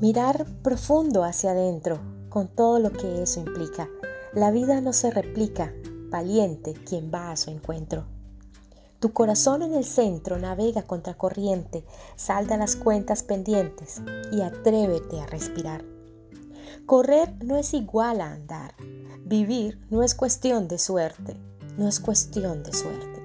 Mirar profundo hacia adentro, con todo lo que eso implica. La vida no se replica, valiente quien va a su encuentro. Tu corazón en el centro navega contra corriente, salda las cuentas pendientes y atrévete a respirar. Correr no es igual a andar. Vivir no es cuestión de suerte, no es cuestión de suerte.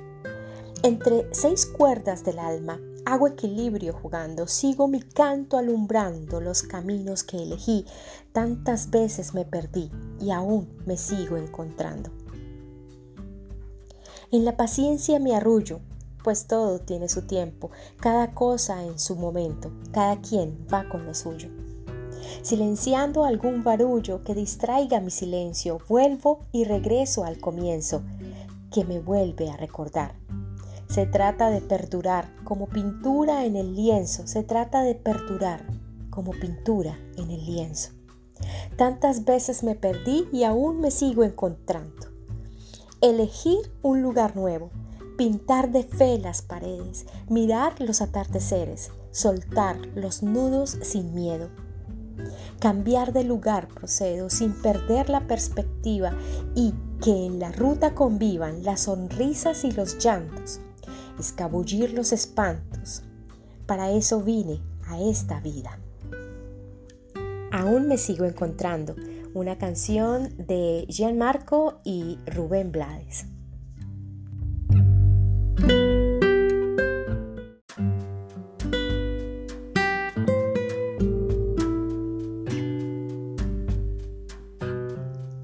Entre seis cuerdas del alma hago equilibrio jugando, sigo mi canto alumbrando los caminos que elegí. Tantas veces me perdí y aún me sigo encontrando. En la paciencia me arrullo, pues todo tiene su tiempo, cada cosa en su momento, cada quien va con lo suyo silenciando algún barullo que distraiga mi silencio, vuelvo y regreso al comienzo, que me vuelve a recordar. Se trata de perdurar como pintura en el lienzo, se trata de perdurar como pintura en el lienzo. Tantas veces me perdí y aún me sigo encontrando. Elegir un lugar nuevo, pintar de fe las paredes, mirar los atardeceres, soltar los nudos sin miedo Cambiar de lugar procedo sin perder la perspectiva y que en la ruta convivan las sonrisas y los llantos, escabullir los espantos. Para eso vine a esta vida. Aún me sigo encontrando una canción de Gianmarco y Rubén Blades.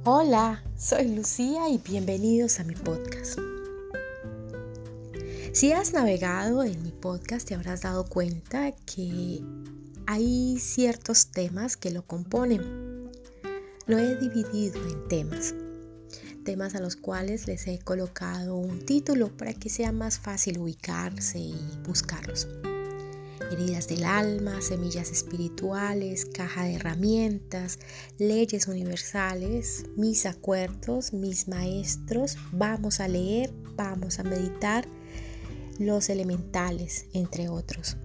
Hola, soy Lucía y bienvenidos a mi podcast. Si has navegado en mi podcast te habrás dado cuenta que hay ciertos temas que lo componen. Lo he dividido en temas, temas a los cuales les he colocado un título para que sea más fácil ubicarse y buscarlos heridas del alma, semillas espirituales, caja de herramientas, leyes universales, mis acuerdos, mis maestros, vamos a leer, vamos a meditar, los elementales, entre otros.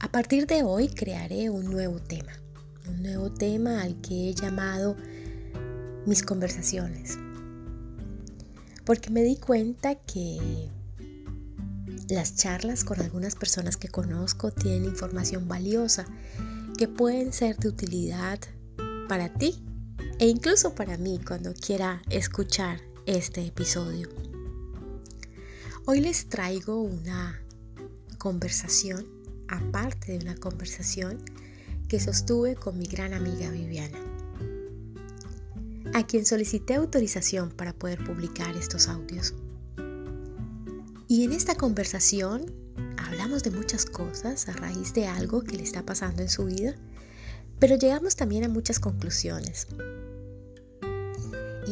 A partir de hoy crearé un nuevo tema, un nuevo tema al que he llamado mis conversaciones, porque me di cuenta que las charlas con algunas personas que conozco tienen información valiosa que pueden ser de utilidad para ti e incluso para mí cuando quiera escuchar este episodio. Hoy les traigo una conversación, aparte de una conversación que sostuve con mi gran amiga Viviana, a quien solicité autorización para poder publicar estos audios. Y en esta conversación hablamos de muchas cosas a raíz de algo que le está pasando en su vida, pero llegamos también a muchas conclusiones.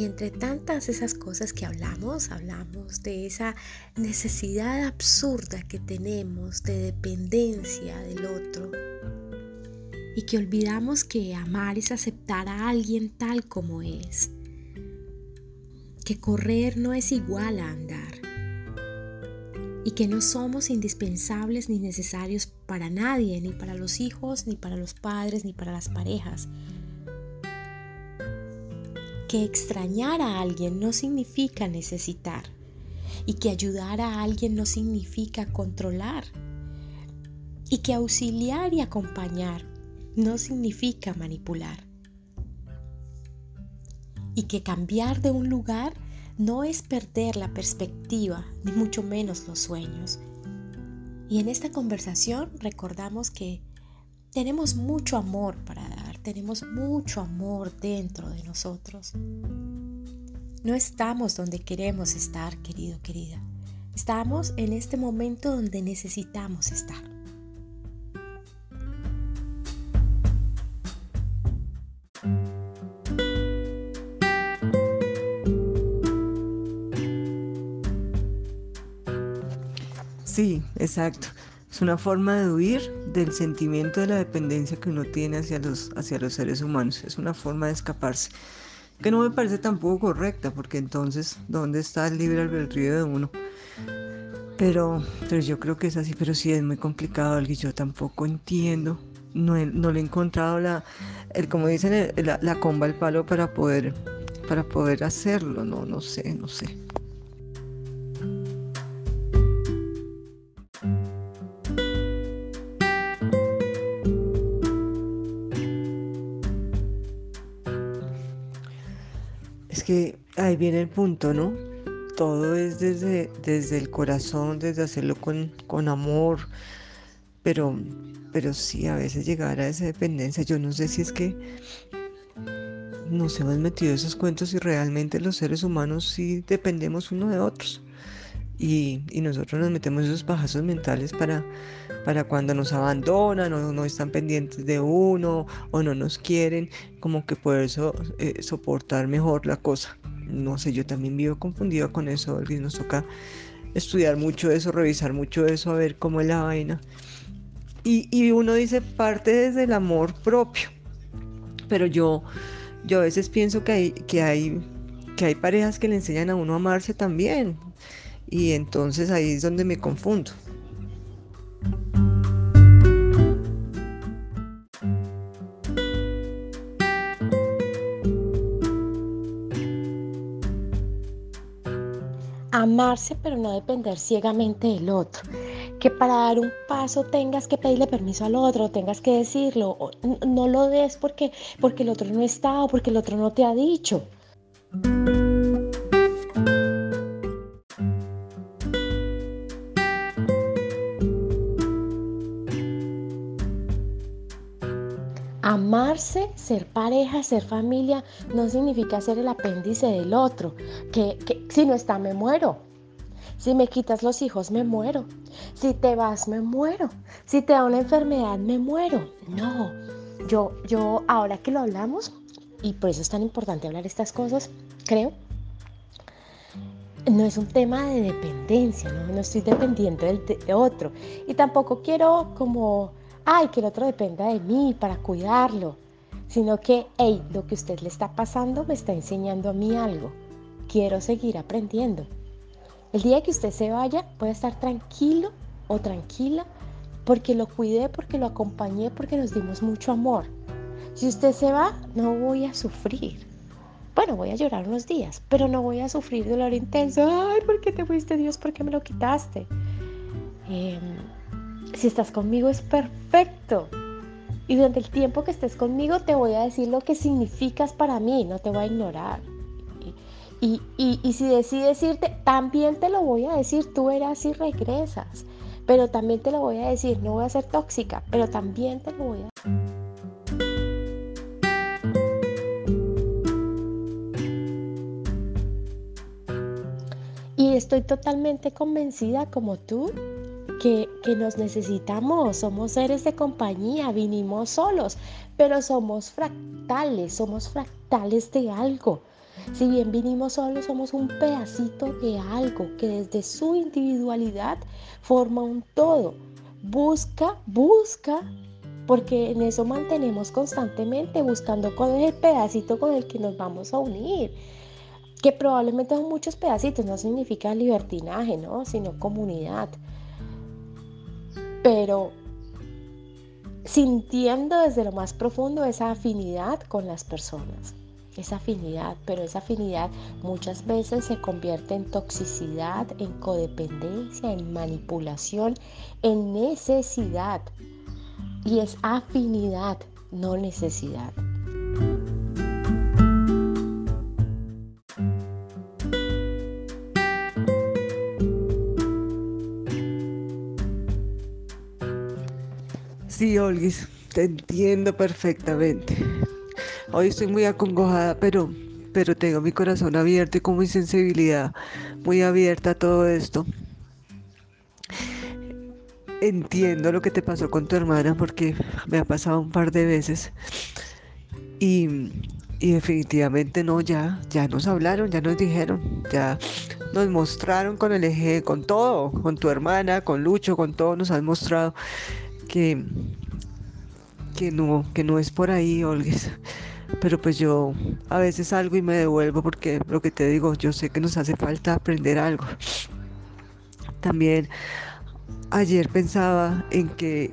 Y entre tantas esas cosas que hablamos, hablamos de esa necesidad absurda que tenemos de dependencia del otro. Y que olvidamos que amar es aceptar a alguien tal como es. Que correr no es igual a andar y que no somos indispensables ni necesarios para nadie, ni para los hijos, ni para los padres, ni para las parejas. Que extrañar a alguien no significa necesitar y que ayudar a alguien no significa controlar y que auxiliar y acompañar no significa manipular y que cambiar de un lugar no es perder la perspectiva, ni mucho menos los sueños. Y en esta conversación recordamos que tenemos mucho amor para dar, tenemos mucho amor dentro de nosotros. No estamos donde queremos estar, querido, querida. Estamos en este momento donde necesitamos estar. Sí, exacto. Es una forma de huir del sentimiento de la dependencia que uno tiene hacia los, hacia los seres humanos. Es una forma de escaparse. Que no me parece tampoco correcta, porque entonces, ¿dónde está el libre albedrío de uno? Pero, pero yo creo que es así, pero sí es muy complicado, algo yo tampoco entiendo no, no le he encontrado la, el, como dicen, la, la comba al palo para poder, para poder hacerlo, no, no sé, no sé. Es que ahí viene el punto, ¿no? Todo es desde, desde el corazón, desde hacerlo con, con amor, pero, pero sí, a veces llegar a esa dependencia, yo no sé si es que nos hemos metido esos cuentos y realmente los seres humanos sí dependemos uno de otros. Y, nosotros nos metemos esos pajazos mentales para, para cuando nos abandonan o no están pendientes de uno o no nos quieren, como que poder eh, soportar mejor la cosa. No sé, yo también vivo confundida con eso, y nos toca estudiar mucho eso, revisar mucho eso, a ver cómo es la vaina. Y, uno dice parte desde el amor propio, pero yo, yo a veces pienso que hay, que, hay, que hay parejas que le enseñan a uno a amarse también, y entonces ahí es donde me confundo. Amarse pero no depender ciegamente del otro que para dar un paso tengas que pedirle permiso al otro, tengas que decirlo, no lo des porque, porque el otro no está o porque el otro no te ha dicho. Ser pareja, ser familia, no significa ser el apéndice del otro, que, si no está me muero. Si me quitas los hijos, me muero. Si te vas, me muero. Si te da una enfermedad, me muero. No, yo, yo, ahora que lo hablamos, y por eso es tan importante hablar estas cosas, creo, no es un tema de dependencia, no, estoy dependiendo del, de otro. Y tampoco quiero como, ay, que el otro dependa de mí para cuidarlo, sino que, hey, lo que usted le está pasando me está enseñando a mí algo. Quiero seguir aprendiendo. El día que usted se vaya, puede estar tranquilo o tranquila porque lo cuidé, porque lo acompañé, porque nos dimos mucho amor. Si usted se va, no voy a sufrir. Bueno, voy a llorar unos días, pero no voy a sufrir dolor intenso. Ay, ¿por qué te fuiste, Dios? ¿Por qué me lo quitaste? Em, si estás conmigo es perfecto. Y durante el tiempo que estés conmigo te voy a decir lo que significas para mí, no te voy a ignorar. Y, si decides irte, también te lo voy a decir, tú eras y regresas. Pero también te lo voy a decir, no voy a ser tóxica, pero también te lo voy a Y estoy totalmente convencida como tú que, nos necesitamos, somos seres de compañía, vinimos solos, pero somos fractales, somos fractales de algo. Si bien vinimos solos, somos un pedacito de algo que desde su individualidad forma un todo. Busca, busca, porque en eso mantenemos constantemente buscando cuál es el pedacito con el que nos vamos a unir. Que probablemente son muchos pedacitos, no significa libertinaje, ¿no? Sino comunidad. Pero sintiendo desde lo más profundo esa afinidad con las personas esa afinidad, pero esa afinidad muchas veces se convierte en toxicidad, en codependencia, en manipulación, en necesidad. Y es afinidad, no necesidad. Sí, Olguis, te entiendo perfectamente. Hoy estoy muy acongojada, pero, pero tengo mi corazón abierto y con mi sensibilidad muy abierta a todo esto. Entiendo lo que te pasó con tu hermana porque me ha pasado un par de veces. Y, definitivamente no, ya, ya nos hablaron, ya nos dijeron, ya nos mostraron con el eje, con todo, con tu hermana, con Lucho, con todo, nos han mostrado que, que no, que no es por ahí, Olgues pero pues yo a veces salgo y me devuelvo porque lo que te digo, yo sé que nos hace falta aprender algo. También ayer pensaba en que,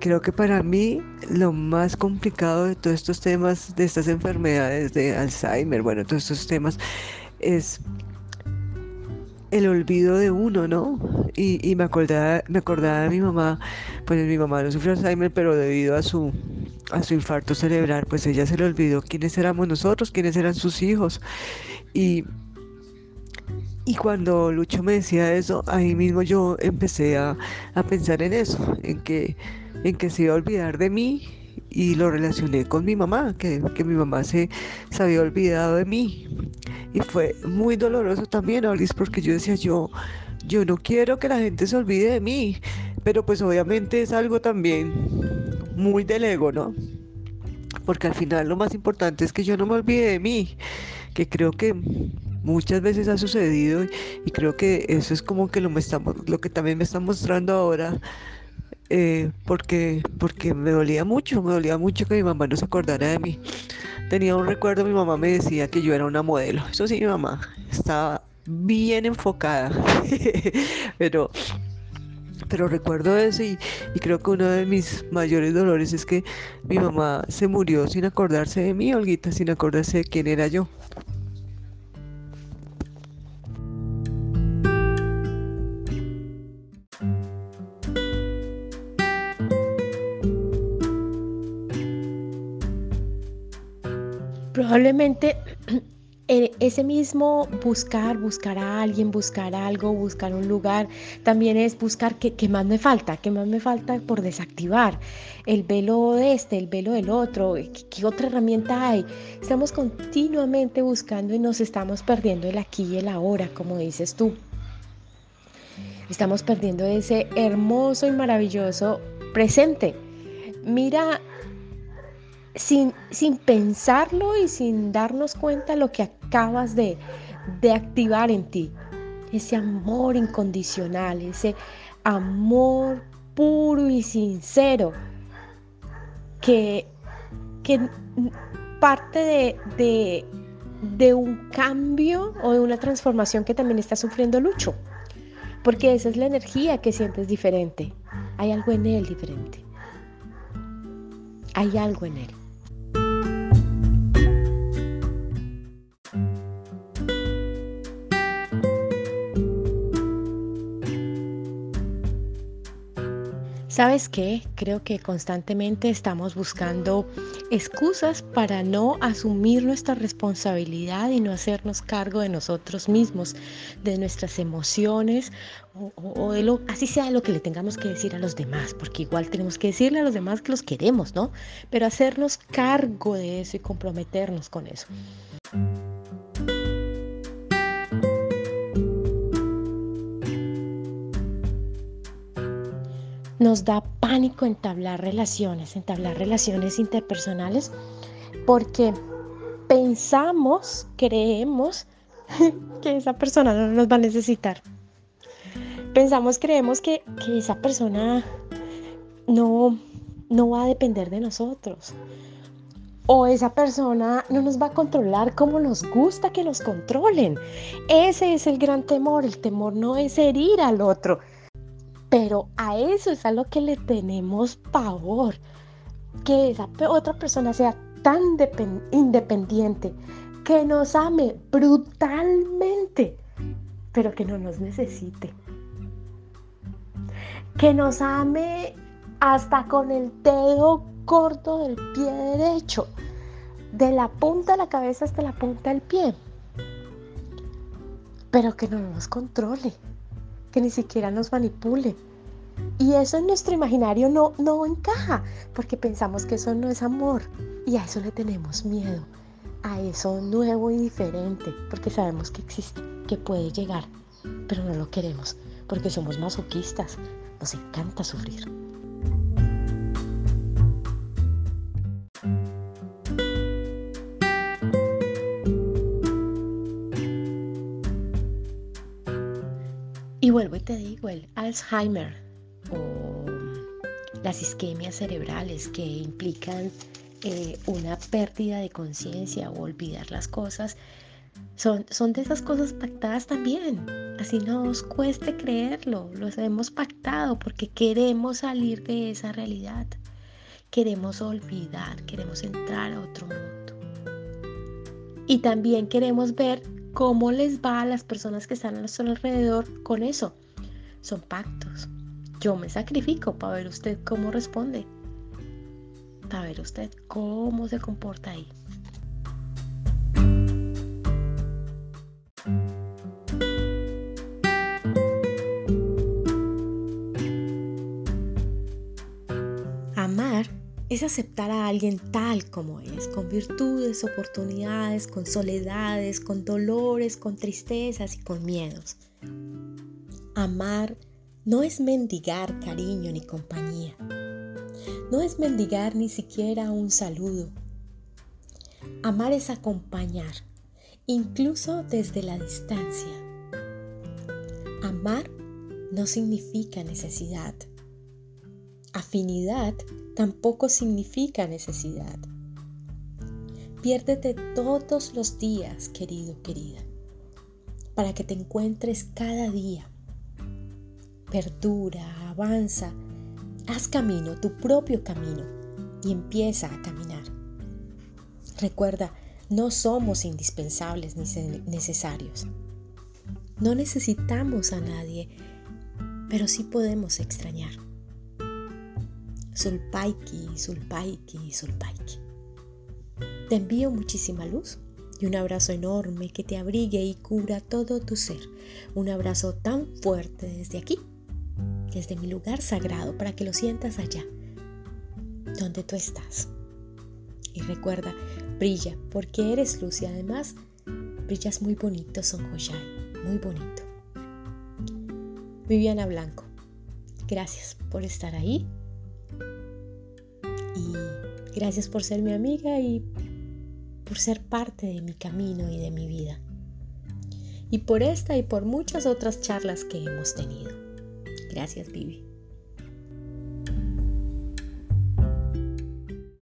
creo que para mí lo más complicado de todos estos temas, de estas enfermedades de Alzheimer, bueno, todos estos temas, es el olvido de uno, ¿no? Y, me, acordaba, me acordaba de mi mamá, pues mi mamá no sufrió Alzheimer, pero debido a su, a su infarto cerebral, pues ella se le olvidó quiénes éramos nosotros, quiénes eran sus hijos. Y, y cuando Lucho me decía eso, ahí mismo yo empecé a, a pensar en eso, en que, en que se iba a olvidar de mí y lo relacioné con mi mamá, que, que mi mamá se, se había olvidado de mí. Y fue muy doloroso también, Olis, porque yo decía, yo, yo no quiero que la gente se olvide de mí, pero pues obviamente es algo también muy del ego, ¿no? Porque al final lo más importante es que yo no me olvide de mí, que creo que muchas veces ha sucedido y creo que eso es como que lo, me estamos, lo que también me está mostrando ahora. Eh, porque, porque me dolía mucho, me dolía mucho que mi mamá no se acordara de mí tenía un recuerdo, mi mamá me decía que yo era una modelo. Eso sí, mi mamá estaba bien enfocada. pero, pero recuerdo eso y, y, creo que uno de mis mayores dolores es que mi mamá se murió sin acordarse de mí, Olguita, sin acordarse de quién era yo. Probablemente ese mismo buscar, buscar a alguien, buscar algo, buscar un lugar, también es buscar qué, más me falta, qué más me falta por desactivar. El velo de este, el velo del otro, ¿qué, otra herramienta hay? Estamos continuamente buscando y nos estamos perdiendo el aquí y el ahora, como dices tú. Estamos perdiendo ese hermoso y maravilloso presente. Mira sin, pensarlo y sin darnos cuenta lo que acabas de, activar en ti. Ese amor incondicional, ese amor puro y sincero que, que parte de, de, de, un cambio o de una transformación que también está sufriendo Lucho. Porque esa es la energía que sientes diferente. Hay algo en él diferente. Hay algo en él. ¿Sabes qué? Creo que constantemente estamos buscando excusas para no asumir nuestra responsabilidad y no hacernos cargo de nosotros mismos, de nuestras emociones o, de lo, así sea lo que le tengamos que decir a los demás, porque igual tenemos que decirle a los demás que los queremos, ¿no? Pero hacernos cargo de eso y comprometernos con eso. Nos da pánico entablar relaciones, entablar relaciones interpersonales, porque pensamos, creemos que esa persona no nos va a necesitar. Pensamos, creemos que, esa persona no, no va a depender de nosotros. O esa persona no nos va a controlar como nos gusta que nos controlen. Ese es el gran temor. El temor no es herir al otro, pero a eso es a lo que le tenemos pavor. Que esa otra persona sea tan independiente, que nos ame brutalmente, pero que no nos necesite. Que nos ame hasta con el dedo corto del pie derecho, de la punta de la cabeza hasta la punta del pie, pero que no nos controle que ni siquiera nos manipule. Y eso en nuestro imaginario no, no encaja, porque pensamos que eso no es amor. Y a eso le tenemos miedo, a eso nuevo y diferente, porque sabemos que existe, que puede llegar, pero no lo queremos, porque somos masoquistas, nos encanta sufrir. Y vuelvo y te digo, el Alzheimer o las isquemias cerebrales que implican eh, una pérdida de conciencia o olvidar las cosas, Son, son de esas cosas pactadas también. Así no nos cueste creerlo, los hemos pactado porque queremos salir de esa realidad. Queremos olvidar, queremos entrar a otro mundo. Y también queremos ver cómo les va a las personas que están a nuestro alrededor con eso. Son pactos. Yo me sacrifico para ver usted cómo responde. Para ver usted cómo se comporta ahí. Es aceptar a alguien tal como es, con virtudes, oportunidades, con soledades, con dolores, con tristezas y con miedos. Amar no es mendigar cariño ni compañía. No es mendigar ni siquiera un saludo. Amar es acompañar, incluso desde la distancia. Amar no significa necesidad. Afinidad tampoco significa necesidad. Piérdete todos los días, querido, querida, para que te encuentres cada día. Perdura, avanza, haz camino, tu propio camino, y empieza a caminar. Recuerda, no somos indispensables ni necesarios. No necesitamos a nadie, pero sí podemos extrañar. Sulpaiki, Sulpaiki, Sulpaiki. Te envío muchísima luz y un abrazo enorme que te abrigue y cubra todo tu ser. Un abrazo tan fuerte desde aquí, desde mi lugar sagrado, para que lo sientas allá, donde tú estás. Y recuerda, brilla, porque eres luz y además brillas muy bonito, Son Joyai, muy bonito. Viviana Blanco, gracias por estar ahí Gracias por ser mi amiga y por ser parte de mi camino y de mi vida. Y por esta y por muchas otras charlas que hemos tenido. Gracias, Vivi.